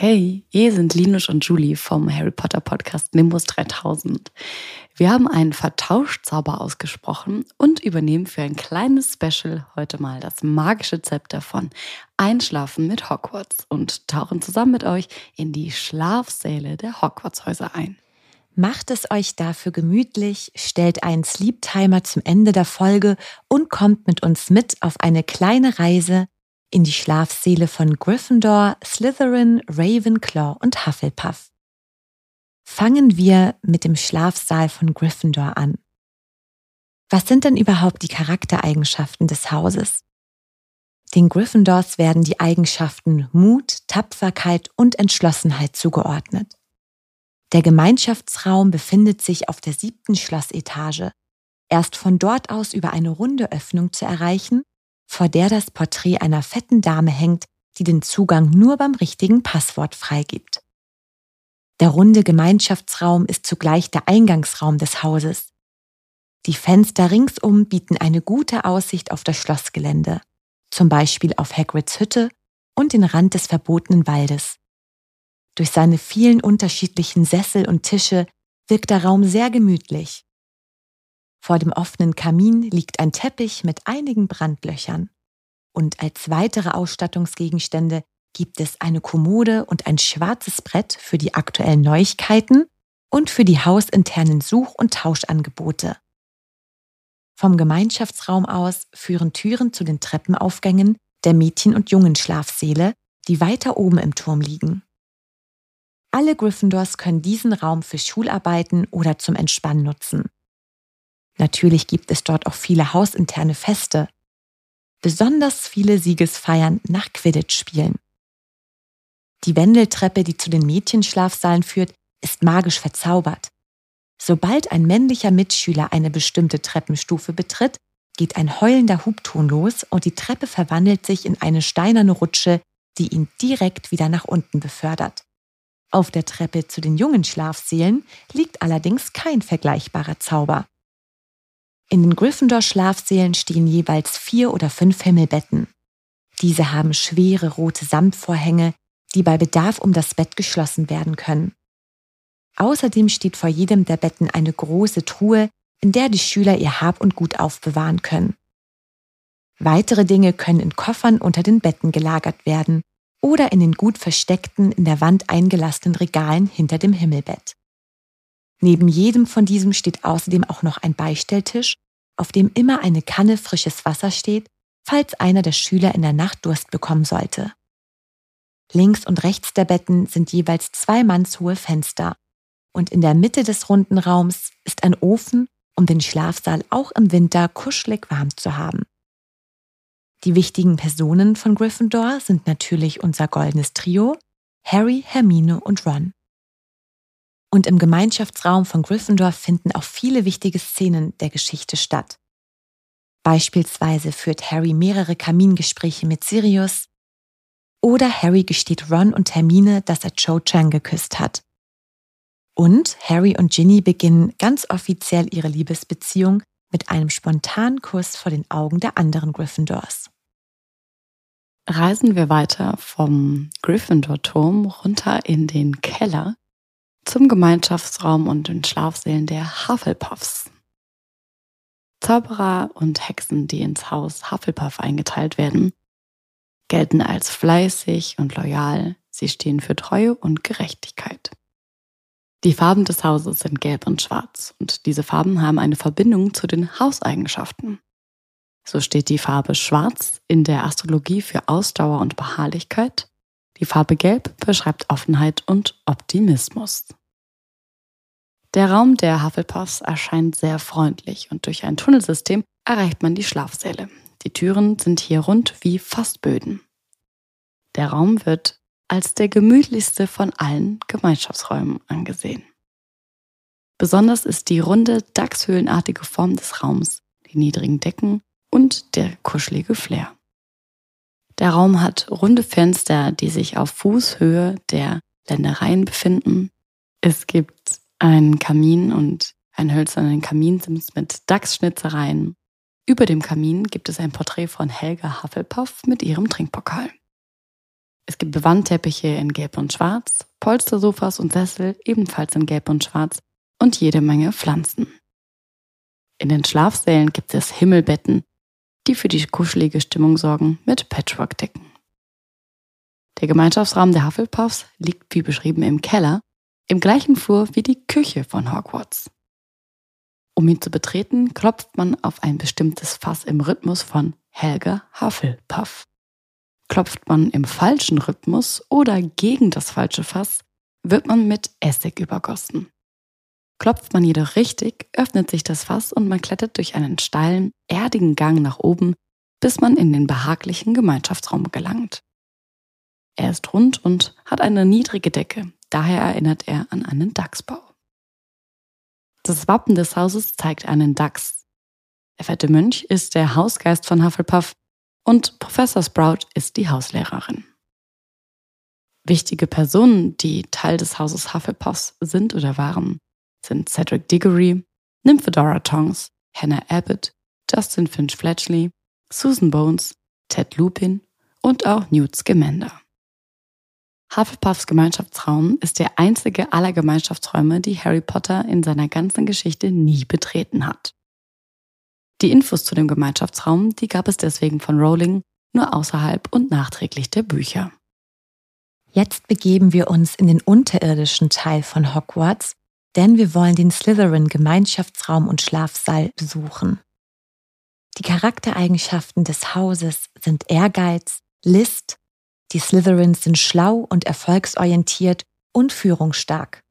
Hey, hier sind Linus und Julie vom Harry Potter Podcast Nimbus 3000. Wir haben einen Vertauschzauber ausgesprochen und übernehmen für ein kleines Special heute mal das magische Zepter von Einschlafen mit Hogwarts und tauchen zusammen mit euch in die Schlafsäle der Hogwarts-Häuser ein. Macht es euch dafür gemütlich, stellt einen Sleep-Timer zum Ende der Folge und kommt mit uns mit auf eine kleine Reise in die Schlafsäle von Gryffindor, Slytherin, Ravenclaw und Hufflepuff. Fangen wir mit dem Schlafsaal von Gryffindor an. Was sind denn überhaupt die Charaktereigenschaften des Hauses? Den Gryffindors werden die Eigenschaften Mut, Tapferkeit und Entschlossenheit zugeordnet. Der Gemeinschaftsraum befindet sich auf der siebten Schlossetage. Erst von dort aus über eine runde Öffnung zu erreichen, vor der das Porträt einer fetten Dame hängt, die den Zugang nur beim richtigen Passwort freigibt. Der runde Gemeinschaftsraum ist zugleich der Eingangsraum des Hauses. Die Fenster ringsum bieten eine gute Aussicht auf das Schlossgelände, zum Beispiel auf Hagrids Hütte und den Rand des verbotenen Waldes. Durch seine vielen unterschiedlichen Sessel und Tische wirkt der Raum sehr gemütlich. Vor dem offenen Kamin liegt ein Teppich mit einigen Brandlöchern. Und als weitere Ausstattungsgegenstände gibt es eine Kommode und ein schwarzes Brett für die aktuellen Neuigkeiten und für die hausinternen Such- und Tauschangebote. Vom Gemeinschaftsraum aus führen Türen zu den Treppenaufgängen der Mädchen- und Jungenschlafsäle, die weiter oben im Turm liegen. Alle Gryffindors können diesen Raum für Schularbeiten oder zum Entspannen nutzen. Natürlich gibt es dort auch viele hausinterne Feste, besonders viele Siegesfeiern nach Quidditch-Spielen. Die Wendeltreppe, die zu den Mädchenschlafsaalen führt, ist magisch verzaubert. Sobald ein männlicher Mitschüler eine bestimmte Treppenstufe betritt, geht ein heulender Hubton los und die Treppe verwandelt sich in eine steinerne Rutsche, die ihn direkt wieder nach unten befördert. Auf der Treppe zu den jungen Schlafsälen liegt allerdings kein vergleichbarer Zauber. In den Gryffindor-Schlafsälen stehen jeweils vier oder fünf Himmelbetten. Diese haben schwere rote Samtvorhänge, die bei Bedarf um das Bett geschlossen werden können. Außerdem steht vor jedem der Betten eine große Truhe, in der die Schüler ihr Hab und Gut aufbewahren können. Weitere Dinge können in Koffern unter den Betten gelagert werden oder in den gut versteckten, in der Wand eingelassenen Regalen hinter dem Himmelbett. Neben jedem von diesem steht außerdem auch noch ein Beistelltisch, auf dem immer eine Kanne frisches Wasser steht, falls einer der Schüler in der Nacht Durst bekommen sollte. Links und rechts der Betten sind jeweils zwei mannshohe Fenster und in der Mitte des runden Raums ist ein Ofen, um den Schlafsaal auch im Winter kuschelig warm zu haben. Die wichtigen Personen von Gryffindor sind natürlich unser goldenes Trio, Harry, Hermine und Ron. Und im Gemeinschaftsraum von Gryffindor finden auch viele wichtige Szenen der Geschichte statt. Beispielsweise führt Harry mehrere Kamingespräche mit Sirius oder Harry gesteht Ron und Hermine, dass er Cho Chang geküsst hat. Und Harry und Ginny beginnen ganz offiziell ihre Liebesbeziehung mit einem spontanen Kuss vor den Augen der anderen Gryffindors. Reisen wir weiter vom Gryffindor-Turm runter in den Keller zum Gemeinschaftsraum und den Schlafsälen der Hufflepuffs. Zauberer und Hexen, die ins Haus Hufflepuff eingeteilt werden, gelten als fleißig und loyal. Sie stehen für Treue und Gerechtigkeit. Die Farben des Hauses sind gelb und schwarz und diese Farben haben eine Verbindung zu den Hauseigenschaften. So steht die Farbe schwarz in der Astrologie für Ausdauer und Beharrlichkeit. Die Farbe gelb beschreibt Offenheit und Optimismus. Der Raum der Hufflepuffs erscheint sehr freundlich und durch ein Tunnelsystem erreicht man die Schlafsäle. Die Türen sind hier rund wie Fassböden. Der Raum wird als der gemütlichste von allen Gemeinschaftsräumen angesehen. Besonders ist die runde, dachshöhlenartige Form des Raums, die niedrigen Decken und der kuschelige Flair. Der Raum hat runde Fenster, die sich auf Fußhöhe der Ländereien befinden. Es gibt einen Kamin und einen hölzernen Kaminsims mit Dachsschnitzereien. Über dem Kamin gibt es ein Porträt von Helga Hufflepuff mit ihrem Trinkpokal. Es gibt Wandteppiche in Gelb und Schwarz, Polstersofas und Sessel ebenfalls in Gelb und Schwarz und jede Menge Pflanzen. In den Schlafsälen gibt es Himmelbetten, die für die kuschelige Stimmung sorgen mit Patchwork-Decken. Der Gemeinschaftsraum der Hufflepuffs liegt wie beschrieben im Keller, im gleichen Flur wie die Küche von Hogwarts. Um ihn zu betreten, klopft man auf ein bestimmtes Fass im Rhythmus von Helga Hufflepuff. Klopft man im falschen Rhythmus oder gegen das falsche Fass, wird man mit Essig übergossen. Klopft man jedoch richtig, öffnet sich das Fass und man klettert durch einen steilen, erdigen Gang nach oben, bis man in den behaglichen Gemeinschaftsraum gelangt. Er ist rund und hat eine niedrige Decke, daher erinnert er an einen Dachsbau. Das Wappen des Hauses zeigt einen Dachs. Der fette Mönch ist der Hausgeist von Hufflepuff und Professor Sprout ist die Hauslehrerin. Wichtige Personen, die Teil des Hauses Hufflepuffs sind oder waren, sind Cedric Diggory, Nymphedora Tongs, Hannah Abbott, Justin Finch Fletchley, Susan Bones, Ted Lupin und auch Newt Scamander. Hufflepuffs Gemeinschaftsraum ist der einzige aller Gemeinschaftsräume, die Harry Potter in seiner ganzen Geschichte nie betreten hat. Die Infos zu dem Gemeinschaftsraum, die gab es deswegen von Rowling nur außerhalb und nachträglich der Bücher. Jetzt begeben wir uns in den unterirdischen Teil von Hogwarts denn wir wollen den Slytherin Gemeinschaftsraum und Schlafsaal besuchen. Die Charaktereigenschaften des Hauses sind Ehrgeiz, List, die Slytherins sind schlau und erfolgsorientiert und führungsstark.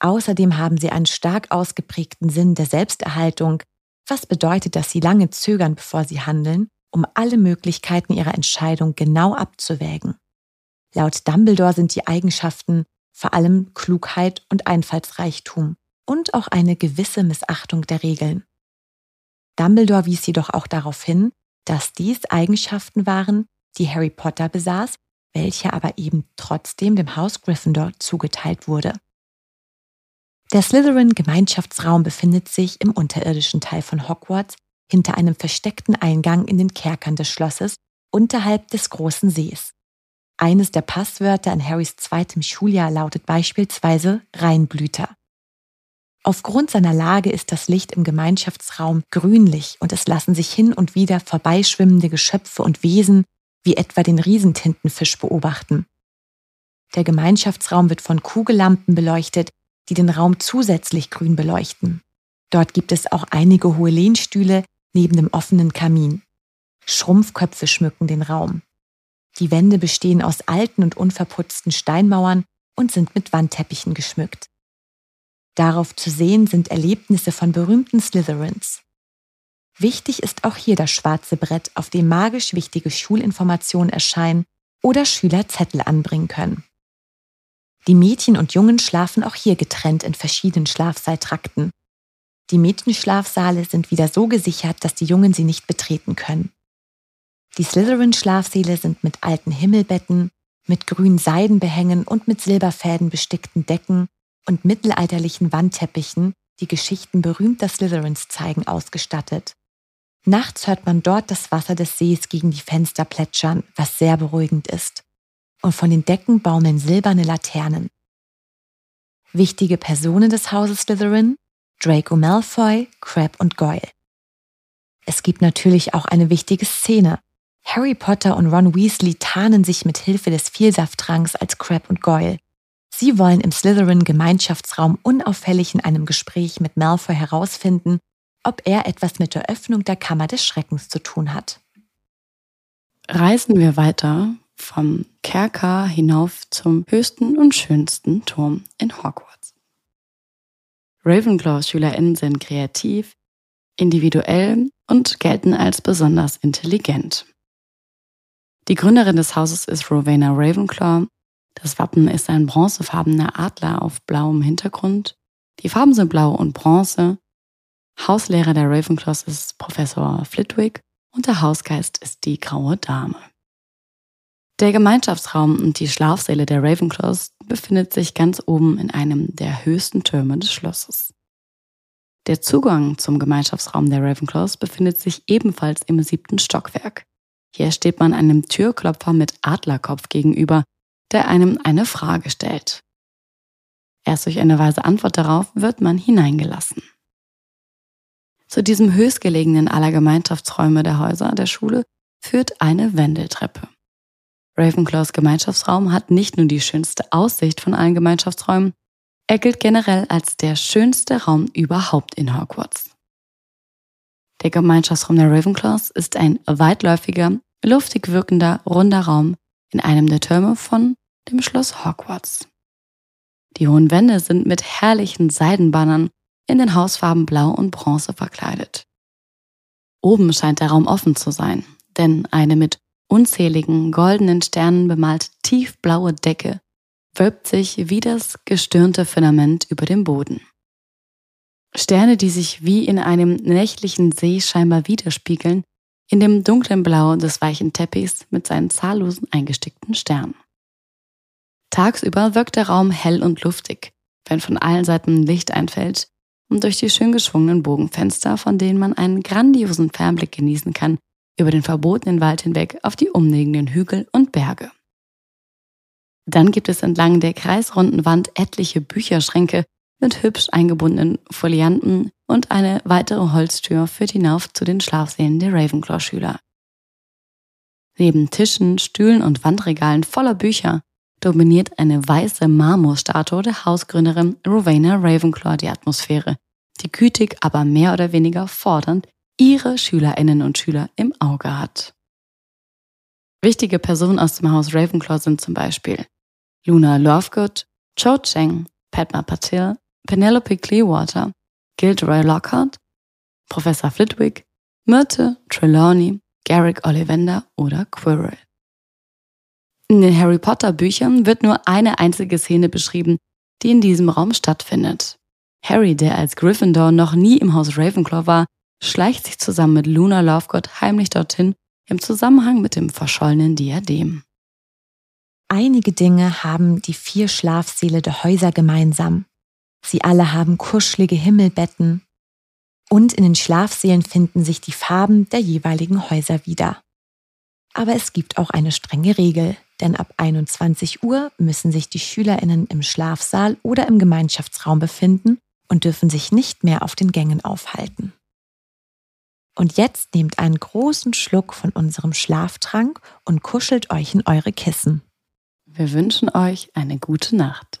Außerdem haben sie einen stark ausgeprägten Sinn der Selbsterhaltung, was bedeutet, dass sie lange zögern, bevor sie handeln, um alle Möglichkeiten ihrer Entscheidung genau abzuwägen. Laut Dumbledore sind die Eigenschaften vor allem Klugheit und Einfallsreichtum und auch eine gewisse Missachtung der Regeln. Dumbledore wies jedoch auch darauf hin, dass dies Eigenschaften waren, die Harry Potter besaß, welche aber eben trotzdem dem Haus Gryffindor zugeteilt wurde. Der Slytherin-Gemeinschaftsraum befindet sich im unterirdischen Teil von Hogwarts hinter einem versteckten Eingang in den Kerkern des Schlosses unterhalb des großen Sees. Eines der Passwörter in Harrys zweitem Schuljahr lautet beispielsweise Reinblüter. Aufgrund seiner Lage ist das Licht im Gemeinschaftsraum grünlich und es lassen sich hin und wieder vorbeischwimmende Geschöpfe und Wesen wie etwa den Riesentintenfisch beobachten. Der Gemeinschaftsraum wird von Kugellampen beleuchtet, die den Raum zusätzlich grün beleuchten. Dort gibt es auch einige hohe Lehnstühle neben dem offenen Kamin. Schrumpfköpfe schmücken den Raum. Die Wände bestehen aus alten und unverputzten Steinmauern und sind mit Wandteppichen geschmückt. Darauf zu sehen sind Erlebnisse von berühmten Slytherins. Wichtig ist auch hier das schwarze Brett, auf dem magisch wichtige Schulinformationen erscheinen oder Schüler Zettel anbringen können. Die Mädchen und Jungen schlafen auch hier getrennt in verschiedenen Schlafseiltrakten. Die Mädchenschlafsaale sind wieder so gesichert, dass die Jungen sie nicht betreten können. Die Slytherin-Schlafsäle sind mit alten Himmelbetten, mit grünen Seidenbehängen und mit Silberfäden bestickten Decken und mittelalterlichen Wandteppichen, die Geschichten berühmter Slytherins zeigen, ausgestattet. Nachts hört man dort das Wasser des Sees gegen die Fenster plätschern, was sehr beruhigend ist. Und von den Decken baumeln silberne Laternen. Wichtige Personen des Hauses Slytherin? Draco Malfoy, Crab und Goyle. Es gibt natürlich auch eine wichtige Szene, Harry Potter und Ron Weasley tarnen sich mit Hilfe des Vielsafttranks als Crab und Goyle. Sie wollen im Slytherin-Gemeinschaftsraum unauffällig in einem Gespräch mit Malfoy herausfinden, ob er etwas mit der Öffnung der Kammer des Schreckens zu tun hat. Reisen wir weiter vom Kerker hinauf zum höchsten und schönsten Turm in Hogwarts. Ravenclaws SchülerInnen sind kreativ, individuell und gelten als besonders intelligent. Die Gründerin des Hauses ist Rowena Ravenclaw. Das Wappen ist ein bronzefarbener Adler auf blauem Hintergrund. Die Farben sind blau und bronze. Hauslehrer der Ravenclaws ist Professor Flitwick und der Hausgeist ist die graue Dame. Der Gemeinschaftsraum und die Schlafsäle der Ravenclaws befindet sich ganz oben in einem der höchsten Türme des Schlosses. Der Zugang zum Gemeinschaftsraum der Ravenclaws befindet sich ebenfalls im siebten Stockwerk. Hier steht man einem Türklopfer mit Adlerkopf gegenüber, der einem eine Frage stellt. Erst durch eine weise Antwort darauf wird man hineingelassen. Zu diesem höchstgelegenen aller Gemeinschaftsräume der Häuser der Schule führt eine Wendeltreppe. Ravenclaws Gemeinschaftsraum hat nicht nur die schönste Aussicht von allen Gemeinschaftsräumen, er gilt generell als der schönste Raum überhaupt in Hogwarts. Der Gemeinschaftsraum der Ravenclaws ist ein weitläufiger, luftig wirkender, runder Raum in einem der Türme von dem Schloss Hogwarts. Die hohen Wände sind mit herrlichen Seidenbannern in den Hausfarben Blau und Bronze verkleidet. Oben scheint der Raum offen zu sein, denn eine mit unzähligen goldenen Sternen bemalte tiefblaue Decke wölbt sich wie das gestirnte Firmament über dem Boden. Sterne, die sich wie in einem nächtlichen See scheinbar widerspiegeln, in dem dunklen Blau des weichen Teppichs mit seinen zahllosen eingestickten Sternen. Tagsüber wirkt der Raum hell und luftig, wenn von allen Seiten Licht einfällt und durch die schön geschwungenen Bogenfenster, von denen man einen grandiosen Fernblick genießen kann, über den verbotenen Wald hinweg auf die umliegenden Hügel und Berge. Dann gibt es entlang der kreisrunden Wand etliche Bücherschränke mit hübsch eingebundenen Folianten und eine weitere Holztür führt hinauf zu den Schlafsälen der Ravenclaw-Schüler. Neben Tischen, Stühlen und Wandregalen voller Bücher dominiert eine weiße Marmorstatue der Hausgründerin Rowena Ravenclaw die Atmosphäre, die gütig, aber mehr oder weniger fordernd ihre Schülerinnen und Schüler im Auge hat. Wichtige Personen aus dem Haus Ravenclaw sind zum Beispiel Luna Lovegood, Cho Cheng, Padma Patil, Penelope Clearwater, Gilderoy Lockhart, Professor Flitwick, Myrte Trelawney, Garrick Ollivander oder Quirrell. In den Harry Potter Büchern wird nur eine einzige Szene beschrieben, die in diesem Raum stattfindet. Harry, der als Gryffindor noch nie im Haus Ravenclaw war, schleicht sich zusammen mit Luna Lovegood heimlich dorthin im Zusammenhang mit dem verschollenen Diadem. Einige Dinge haben die vier Schlafsäle der Häuser gemeinsam. Sie alle haben kuschelige Himmelbetten und in den Schlafsälen finden sich die Farben der jeweiligen Häuser wieder. Aber es gibt auch eine strenge Regel, denn ab 21 Uhr müssen sich die Schülerinnen im Schlafsaal oder im Gemeinschaftsraum befinden und dürfen sich nicht mehr auf den Gängen aufhalten. Und jetzt nehmt einen großen Schluck von unserem Schlaftrank und kuschelt euch in eure Kissen. Wir wünschen euch eine gute Nacht.